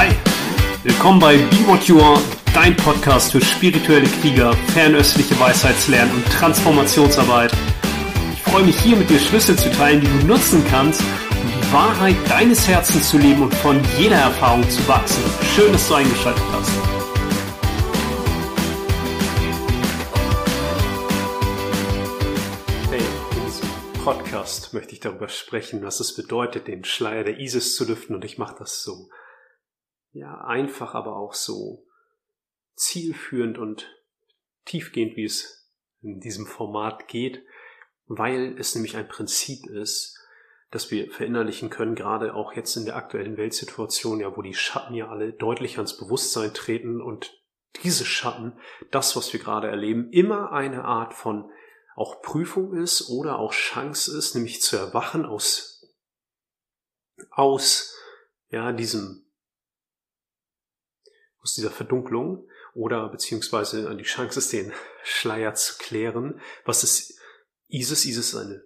Hi, willkommen bei Be What You Are, dein Podcast für spirituelle Krieger, fernöstliche Weisheitslernen und Transformationsarbeit. Ich freue mich hier mit dir Schlüssel zu teilen, die du nutzen kannst, um die Wahrheit deines Herzens zu leben und von jeder Erfahrung zu wachsen. Schön, dass du eingeschaltet hast. Hey, in diesem Podcast möchte ich darüber sprechen, was es bedeutet, den Schleier der Isis zu lüften und ich mache das so ja, einfach, aber auch so zielführend und tiefgehend, wie es in diesem Format geht, weil es nämlich ein Prinzip ist, das wir verinnerlichen können, gerade auch jetzt in der aktuellen Weltsituation, ja, wo die Schatten ja alle deutlich ans Bewusstsein treten und diese Schatten, das, was wir gerade erleben, immer eine Art von auch Prüfung ist oder auch Chance ist, nämlich zu erwachen aus, aus, ja, diesem aus dieser Verdunklung oder beziehungsweise die Chance ist, den Schleier zu klären. Was ist ISIS? ISIS ist eine,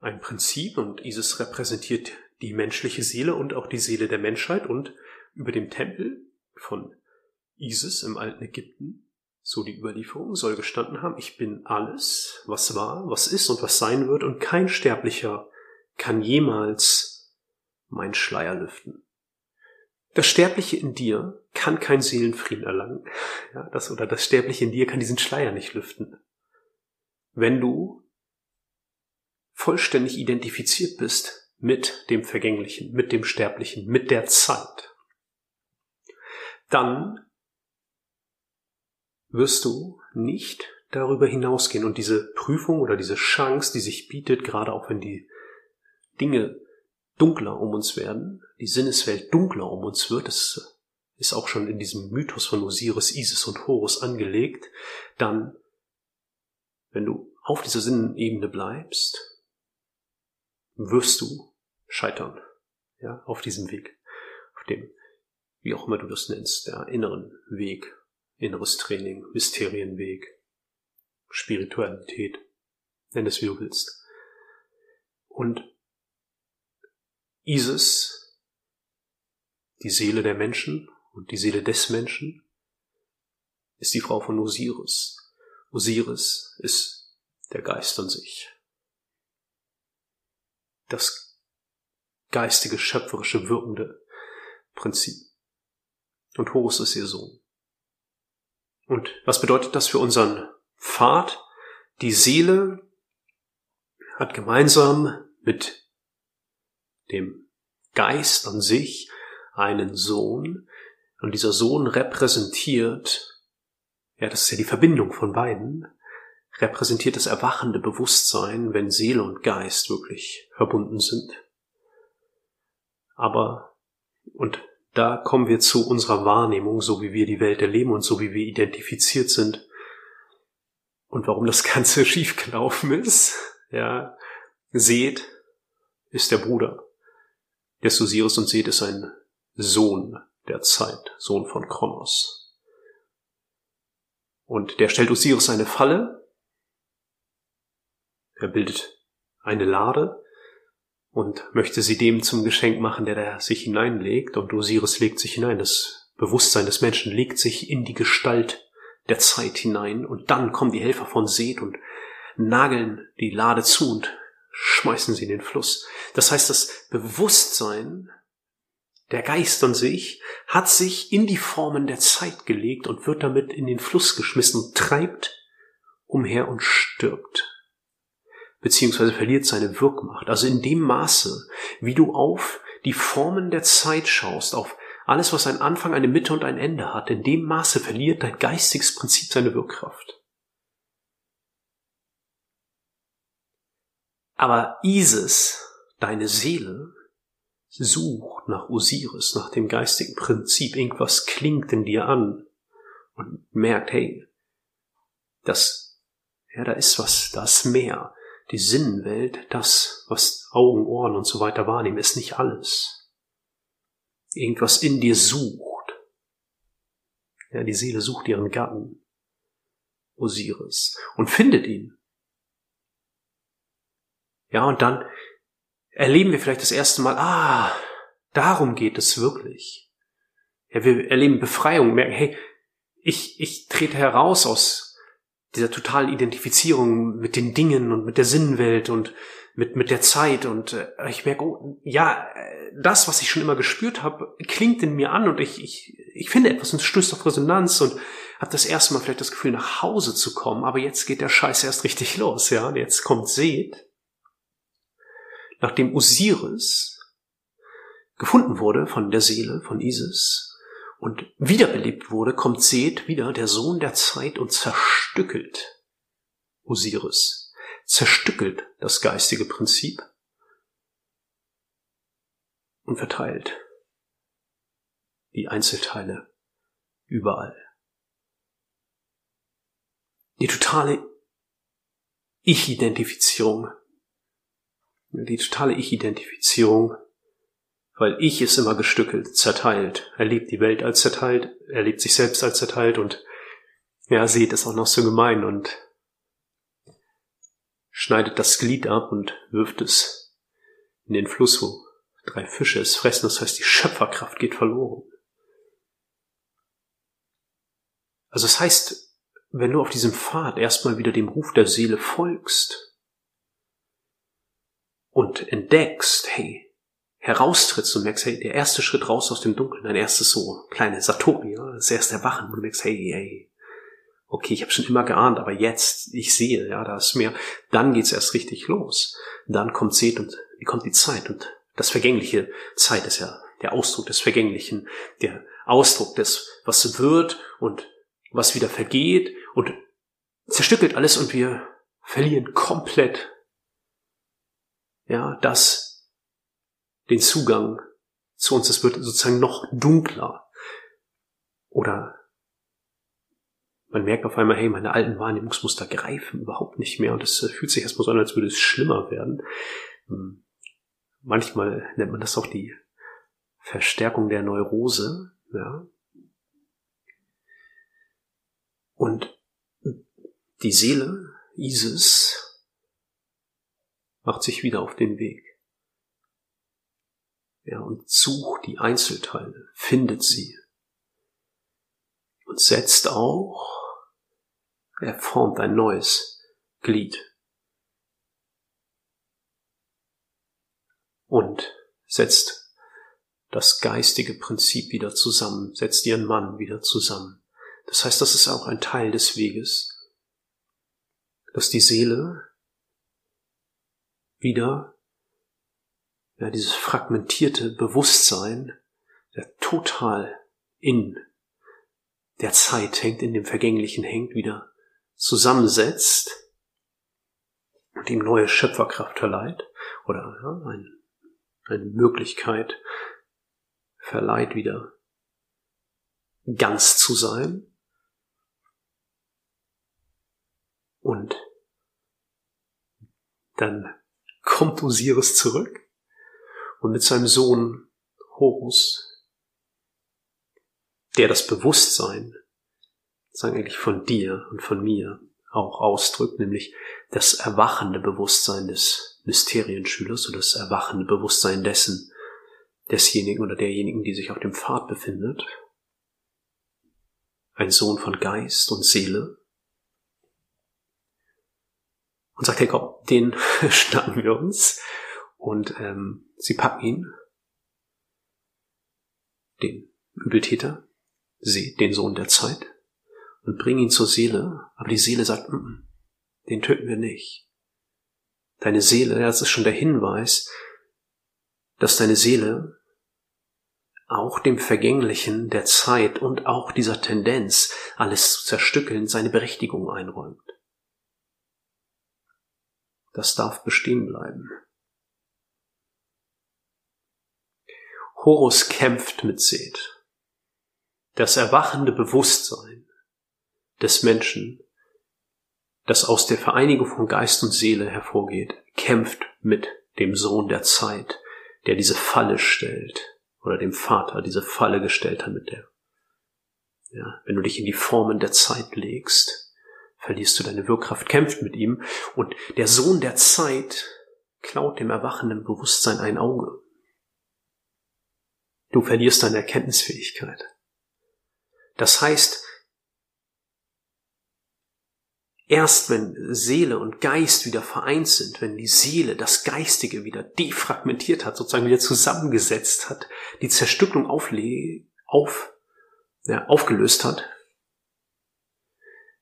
ein Prinzip und ISIS repräsentiert die menschliche Seele und auch die Seele der Menschheit und über dem Tempel von ISIS im alten Ägypten, so die Überlieferung, soll gestanden haben, ich bin alles, was war, was ist und was sein wird und kein Sterblicher kann jemals mein Schleier lüften. Das Sterbliche in dir kann kein Seelenfrieden erlangen. Ja, das, oder das Sterbliche in dir kann diesen Schleier nicht lüften. Wenn du vollständig identifiziert bist mit dem Vergänglichen, mit dem Sterblichen, mit der Zeit, dann wirst du nicht darüber hinausgehen und diese Prüfung oder diese Chance, die sich bietet, gerade auch wenn die Dinge dunkler um uns werden, die Sinneswelt dunkler um uns wird, das ist auch schon in diesem Mythos von Osiris, Isis und Horus angelegt, dann, wenn du auf dieser Sinnebene bleibst, wirst du scheitern, ja, auf diesem Weg, auf dem, wie auch immer du das nennst, der inneren Weg, inneres Training, Mysterienweg, Spiritualität, nenn es wie du willst. Und Isis, die Seele der Menschen und die Seele des Menschen, ist die Frau von Osiris. Osiris ist der Geist an sich. Das geistige, schöpferische, wirkende Prinzip. Und Horus ist ihr Sohn. Und was bedeutet das für unseren Pfad? Die Seele hat gemeinsam mit dem Geist an sich einen Sohn und dieser Sohn repräsentiert, ja, das ist ja die Verbindung von beiden, repräsentiert das erwachende Bewusstsein, wenn Seele und Geist wirklich verbunden sind. Aber, und da kommen wir zu unserer Wahrnehmung, so wie wir die Welt erleben und so wie wir identifiziert sind. Und warum das Ganze schiefgelaufen ist, ja, seht, ist der Bruder des Osiris und Seth ist ein Sohn der Zeit, Sohn von Kronos. Und der stellt Osiris eine Falle, er bildet eine Lade und möchte sie dem zum Geschenk machen, der da sich hineinlegt, und Osiris legt sich hinein. Das Bewusstsein des Menschen legt sich in die Gestalt der Zeit hinein, und dann kommen die Helfer von Seth und nageln die Lade zu und schmeißen sie in den Fluss. Das heißt, das Bewusstsein, der Geist an sich, hat sich in die Formen der Zeit gelegt und wird damit in den Fluss geschmissen treibt umher und stirbt. Beziehungsweise verliert seine Wirkmacht. Also in dem Maße, wie du auf die Formen der Zeit schaust, auf alles, was einen Anfang, eine Mitte und ein Ende hat, in dem Maße verliert dein geistiges Prinzip seine Wirkkraft. Aber Isis, deine Seele, sucht nach Osiris, nach dem geistigen Prinzip. Irgendwas klingt in dir an und merkt, hey, das, ja, da ist was, da ist mehr. Die Sinnenwelt, das, was Augen, Ohren und so weiter wahrnehmen, ist nicht alles. Irgendwas in dir sucht. Ja, die Seele sucht ihren Gatten, Osiris, und findet ihn. Ja, und dann erleben wir vielleicht das erste Mal, ah, darum geht es wirklich. Ja, wir erleben Befreiung, merken, hey, ich, ich trete heraus aus dieser totalen Identifizierung mit den Dingen und mit der Sinnenwelt und mit, mit der Zeit. Und äh, ich merke, oh, ja, das, was ich schon immer gespürt habe, klingt in mir an und ich, ich, ich finde etwas und stößt auf Resonanz und habe das erste Mal vielleicht das Gefühl, nach Hause zu kommen, aber jetzt geht der Scheiß erst richtig los, ja, und jetzt kommt Seth, nachdem Osiris gefunden wurde von der Seele, von Isis, und wiederbelebt wurde, kommt Seth wieder, der Sohn der Zeit, und zerstückelt Osiris, zerstückelt das geistige Prinzip und verteilt die Einzelteile überall. Die totale Ich-Identifizierung, die totale Ich-Identifizierung weil ich ist immer gestückelt, zerteilt. Er liebt die Welt als zerteilt, er liebt sich selbst als zerteilt und ja, sieht es auch noch so gemein und schneidet das Glied ab und wirft es in den Fluss, wo drei Fische es fressen. Das heißt, die Schöpferkraft geht verloren. Also das heißt, wenn du auf diesem Pfad erstmal wieder dem Ruf der Seele folgst und entdeckst, hey, heraustrittst und merkst, hey, der erste Schritt raus aus dem Dunkeln, dein erstes so kleine Satori, ja, das erste Erwachen, wo du merkst, hey, hey, okay, ich habe schon immer geahnt, aber jetzt, ich sehe, ja, da ist mehr, dann geht's erst richtig los. Dann kommt Seth und wie kommt die Zeit und das vergängliche Zeit ist ja der Ausdruck des Vergänglichen, der Ausdruck des, was wird und was wieder vergeht und zerstückelt alles und wir verlieren komplett ja, das, den Zugang zu uns. Es wird sozusagen noch dunkler. Oder man merkt auf einmal, hey, meine alten Wahrnehmungsmuster greifen überhaupt nicht mehr und es fühlt sich erstmal so an, als würde es schlimmer werden. Hm. Manchmal nennt man das auch die Verstärkung der Neurose, ja. Und die Seele, Isis, macht sich wieder auf den Weg. Ja, und sucht die Einzelteile, findet sie. Und setzt auch, er formt ein neues Glied. Und setzt das geistige Prinzip wieder zusammen, setzt ihren Mann wieder zusammen. Das heißt, das ist auch ein Teil des Weges, dass die Seele wieder ja, dieses fragmentierte Bewusstsein, der total in der Zeit hängt, in dem Vergänglichen hängt, wieder zusammensetzt und ihm neue Schöpferkraft verleiht oder ja, ein, eine Möglichkeit verleiht, wieder ganz zu sein. Und dann kommt Osiris zurück und mit seinem Sohn Horus, der das Bewusstsein, sagen eigentlich von dir und von mir auch ausdrückt, nämlich das erwachende Bewusstsein des Mysterienschülers oder das erwachende Bewusstsein dessen, desjenigen oder derjenigen, die sich auf dem Pfad befindet. Ein Sohn von Geist und Seele. Und sagt, hey komm, den schnappen wir uns und ähm, sie packen ihn, den Übeltäter, den Sohn der Zeit, und bringen ihn zur Seele. Aber die Seele sagt, mm, mm, den töten wir nicht. Deine Seele, das ist schon der Hinweis, dass deine Seele auch dem Vergänglichen der Zeit und auch dieser Tendenz, alles zu zerstückeln, seine Berechtigung einräumt. Das darf bestehen bleiben. Horus kämpft mit Seth. Das erwachende Bewusstsein des Menschen, das aus der Vereinigung von Geist und Seele hervorgeht, kämpft mit dem Sohn der Zeit, der diese Falle stellt, oder dem Vater diese Falle gestellt hat mit der. Ja, wenn du dich in die Formen der Zeit legst, verlierst du deine Wirkkraft, kämpft mit ihm, und der Sohn der Zeit klaut dem erwachenden Bewusstsein ein Auge. Du verlierst deine Erkenntnisfähigkeit. Das heißt, erst wenn Seele und Geist wieder vereint sind, wenn die Seele das Geistige wieder defragmentiert hat, sozusagen wieder zusammengesetzt hat, die Zerstückelung aufle auf, ja, aufgelöst hat,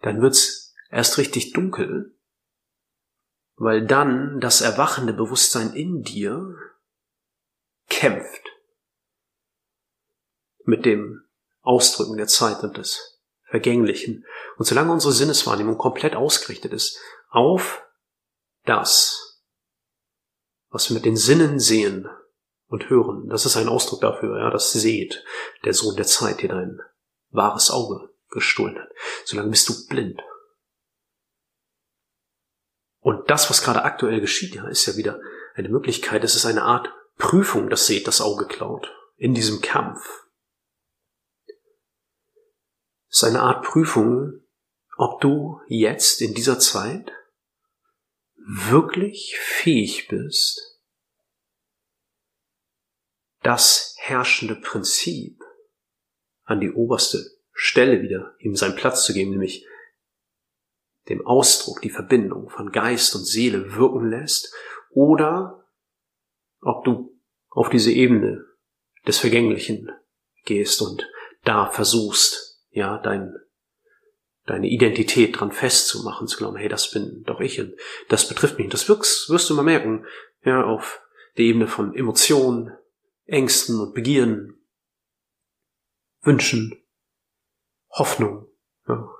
dann wird's erst richtig dunkel, weil dann das erwachende Bewusstsein in dir kämpft mit dem Ausdrücken der Zeit und des Vergänglichen. Und solange unsere Sinneswahrnehmung komplett ausgerichtet ist auf das, was wir mit den Sinnen sehen und hören, das ist ein Ausdruck dafür, ja, das seht der Sohn der Zeit dir dein wahres Auge gestohlen hat. Solange bist du blind. Und das, was gerade aktuell geschieht, ja, ist ja wieder eine Möglichkeit. Es ist eine Art Prüfung, das seht das Auge klaut. In diesem Kampf. Es ist eine Art Prüfung, ob du jetzt in dieser Zeit wirklich fähig bist, das herrschende Prinzip an die oberste Stelle wieder ihm seinen Platz zu geben, nämlich dem Ausdruck, die Verbindung von Geist und Seele wirken lässt, oder ob du auf diese Ebene des Vergänglichen gehst und da versuchst, ja, dein, deine Identität dran festzumachen, zu glauben, hey, das bin doch ich und das betrifft mich. Das wirst, wirst du mal merken, ja, auf der Ebene von Emotionen, Ängsten und Begierden, Wünschen, Hoffnung, ja,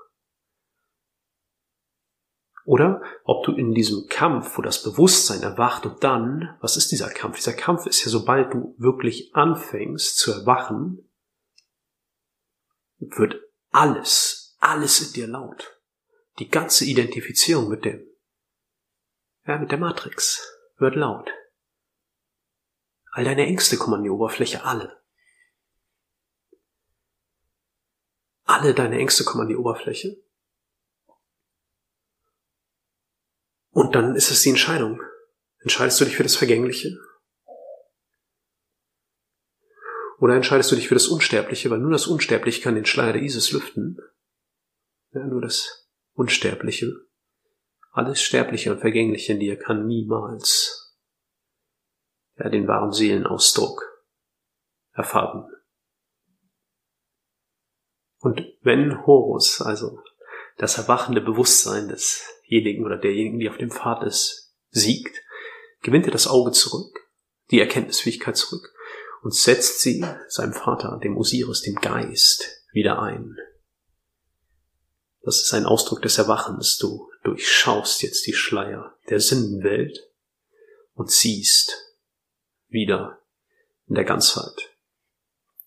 oder ob du in diesem Kampf, wo das Bewusstsein erwacht und dann, was ist dieser Kampf? Dieser Kampf ist ja, sobald du wirklich anfängst zu erwachen, wird alles, alles in dir laut. Die ganze Identifizierung mit dem, ja, mit der Matrix wird laut. All deine Ängste kommen an die Oberfläche, alle. Alle deine Ängste kommen an die Oberfläche. Und dann ist es die Entscheidung. Entscheidest du dich für das Vergängliche? Oder entscheidest du dich für das Unsterbliche, weil nur das Unsterbliche kann den Schleier der Isis lüften? Ja, nur das Unsterbliche. Alles Sterbliche und Vergängliche in dir kann niemals ja, den wahren Seelenausdruck erfahren. Und wenn Horus, also das erwachende Bewusstsein desjenigen oder derjenigen, die auf dem Pfad ist, siegt, gewinnt er das Auge zurück, die Erkenntnisfähigkeit zurück und setzt sie seinem Vater, dem Osiris, dem Geist, wieder ein. Das ist ein Ausdruck des Erwachens. Du durchschaust jetzt die Schleier der Sinnenwelt und siehst wieder in der Ganzheit.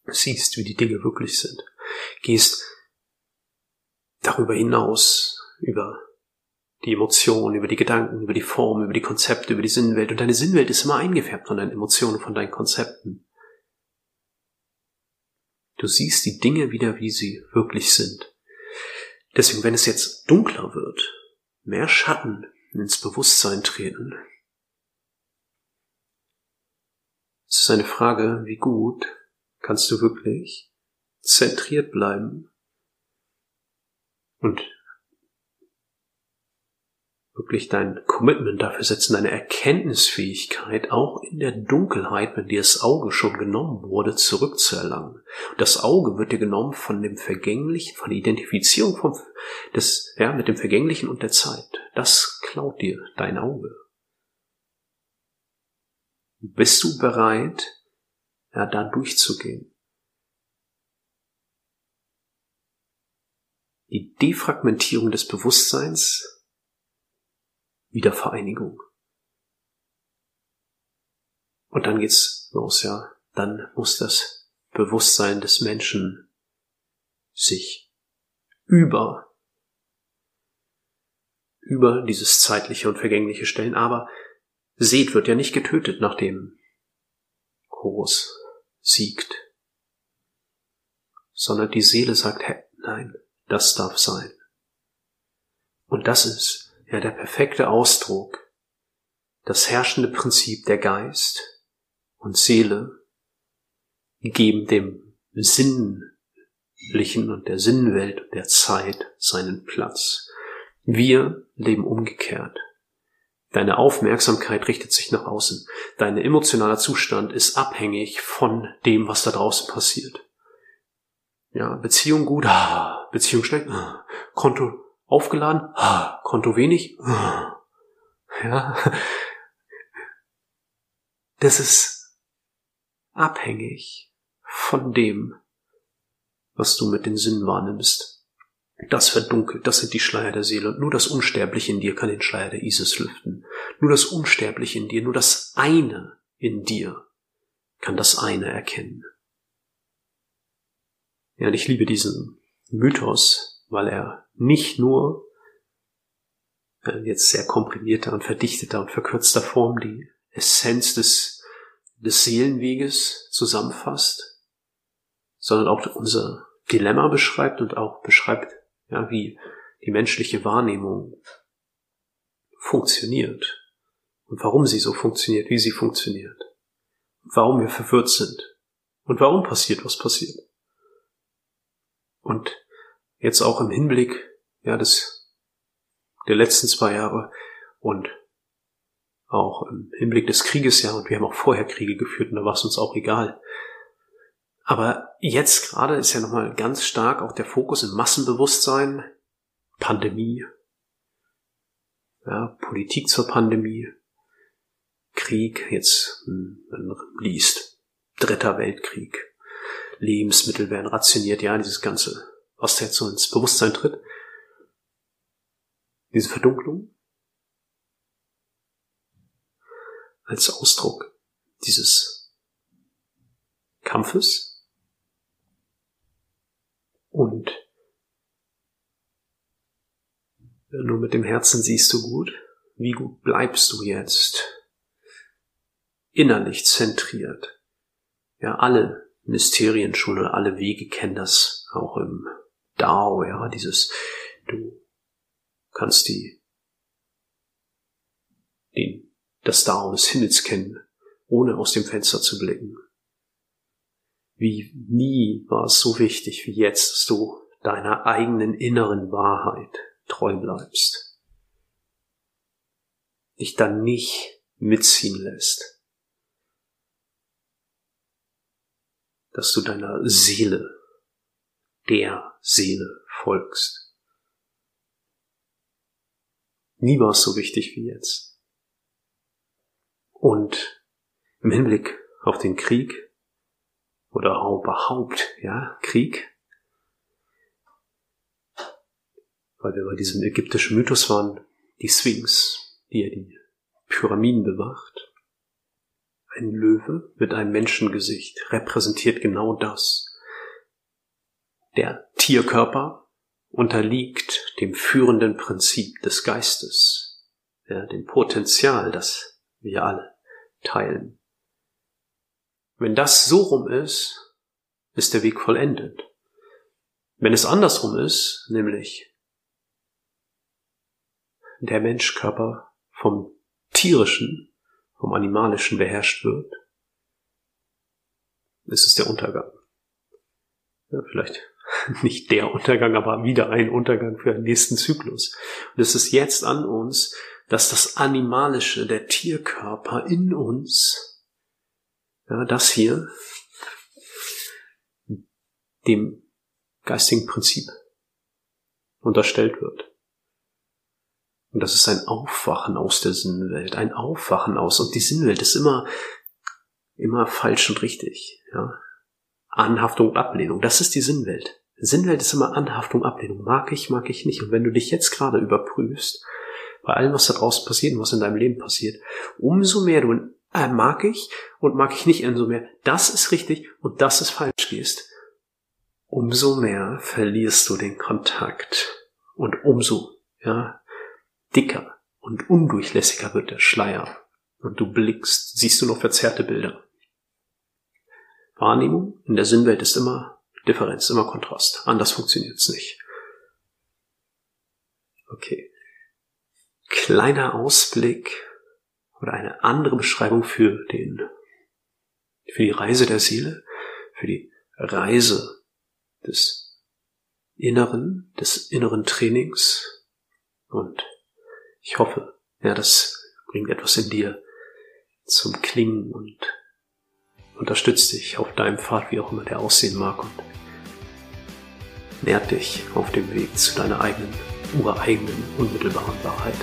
Siehst, wie die Dinge wirklich sind. Gehst darüber hinaus, über die Emotionen, über die Gedanken, über die Formen, über die Konzepte, über die Sinnenwelt. Und deine Sinnwelt ist immer eingefärbt von deinen Emotionen, von deinen Konzepten. Du siehst die Dinge wieder, wie sie wirklich sind. Deswegen, wenn es jetzt dunkler wird, mehr Schatten ins Bewusstsein treten, es ist eine Frage, wie gut kannst du wirklich zentriert bleiben und wirklich dein Commitment dafür setzen, deine Erkenntnisfähigkeit auch in der Dunkelheit, wenn dir das Auge schon genommen wurde, zurückzuerlangen. Das Auge wird dir genommen von dem Vergänglichen, von der Identifizierung vom, des, ja, mit dem Vergänglichen und der Zeit. Das klaut dir dein Auge. Bist du bereit, ja, da durchzugehen? Die Defragmentierung des Bewusstseins, Wiedervereinigung. Und dann geht's los, ja. Dann muss das Bewusstsein des Menschen sich über, über dieses zeitliche und vergängliche stellen. Aber Seth wird ja nicht getötet, nachdem Horus siegt, sondern die Seele sagt, nein, das darf sein. Und das ist ja der perfekte Ausdruck, das herrschende Prinzip der Geist und Seele geben dem Sinn sinnlichen und der Sinnwelt und der Zeit seinen Platz. Wir leben umgekehrt. Deine Aufmerksamkeit richtet sich nach außen. Dein emotionaler Zustand ist abhängig von dem, was da draußen passiert. Ja, Beziehung gut, ah, Beziehung schlecht, ah, Konto aufgeladen, ah, Konto wenig, ah, ja. Das ist abhängig von dem, was du mit den Sinnen wahrnimmst. Das verdunkelt, das sind die Schleier der Seele. Und nur das Unsterbliche in dir kann den Schleier der Isis lüften. Nur das Unsterbliche in dir, nur das eine in dir kann das eine erkennen. Ja, und ich liebe diesen Mythos, weil er nicht nur äh, jetzt sehr komprimierter und verdichteter und verkürzter Form die Essenz des, des Seelenweges zusammenfasst, sondern auch unser Dilemma beschreibt und auch beschreibt, ja, wie die menschliche Wahrnehmung funktioniert und warum sie so funktioniert, wie sie funktioniert, warum wir verwirrt sind und warum passiert, was passiert. Und jetzt auch im Hinblick ja, des, der letzten zwei Jahre und auch im Hinblick des Krieges, ja, und wir haben auch vorher Kriege geführt und da war es uns auch egal. Aber jetzt gerade ist ja nochmal ganz stark auch der Fokus im Massenbewusstsein, Pandemie, ja, Politik zur Pandemie, Krieg, jetzt, hm, man liest, Dritter Weltkrieg, Lebensmittel werden rationiert, ja, dieses ganze, was da jetzt so ins Bewusstsein tritt. Diese Verdunklung als Ausdruck dieses Kampfes und nur mit dem Herzen siehst du gut, wie gut bleibst du jetzt innerlich zentriert. Ja, alle Mysterienschule, alle Wege kennen das auch im Dao, ja, dieses, du kannst die, den, das Dao des Himmels kennen, ohne aus dem Fenster zu blicken. Wie nie war es so wichtig wie jetzt, dass du deiner eigenen inneren Wahrheit treu bleibst. Dich dann nicht mitziehen lässt. Dass du deiner Seele, der Seele folgst. Nie war es so wichtig wie jetzt. Und im Hinblick auf den Krieg oder überhaupt, ja, Krieg. Weil wir bei diesem ägyptischen Mythos waren, die Sphinx, die ja die Pyramiden bewacht. Ein Löwe mit einem Menschengesicht repräsentiert genau das. Der Tierkörper unterliegt dem führenden Prinzip des Geistes, ja, dem Potenzial, das wir alle teilen. Wenn das so rum ist, ist der Weg vollendet. Wenn es andersrum ist, nämlich der Menschkörper vom tierischen, vom animalischen beherrscht wird, ist es der Untergang. Ja, vielleicht nicht der Untergang, aber wieder ein Untergang für den nächsten Zyklus. Und es ist jetzt an uns, dass das Animalische, der Tierkörper in uns ja, das hier dem geistigen Prinzip unterstellt wird. Und das ist ein Aufwachen aus der Sinnenwelt, ein Aufwachen aus. Und die Sinnenwelt ist immer, immer falsch und richtig. Ja? Anhaftung und Ablehnung, das ist die Sinnwelt. Sinnwelt ist immer Anhaftung, Ablehnung. Mag ich, mag ich nicht. Und wenn du dich jetzt gerade überprüfst, bei allem, was da draußen passiert und was in deinem Leben passiert, umso mehr du in äh, mag ich und mag ich nicht umso mehr. Das ist richtig und das ist falsch gehst, umso mehr verlierst du den Kontakt und umso ja, dicker und undurchlässiger wird der Schleier und du blickst, siehst du noch verzerrte Bilder. Wahrnehmung in der Sinnwelt ist immer Differenz, immer Kontrast. Anders funktioniert's nicht. Okay. Kleiner Ausblick oder eine andere Beschreibung für den, für die Reise der Seele, für die Reise des Inneren, des inneren Trainings. Und ich hoffe, ja, das bringt etwas in dir zum Klingen und unterstützt dich auf deinem Pfad, wie auch immer der aussehen mag und nährt dich auf dem Weg zu deiner eigenen, ureigenen, unmittelbaren Wahrheit.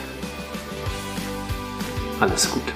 Alles Gute.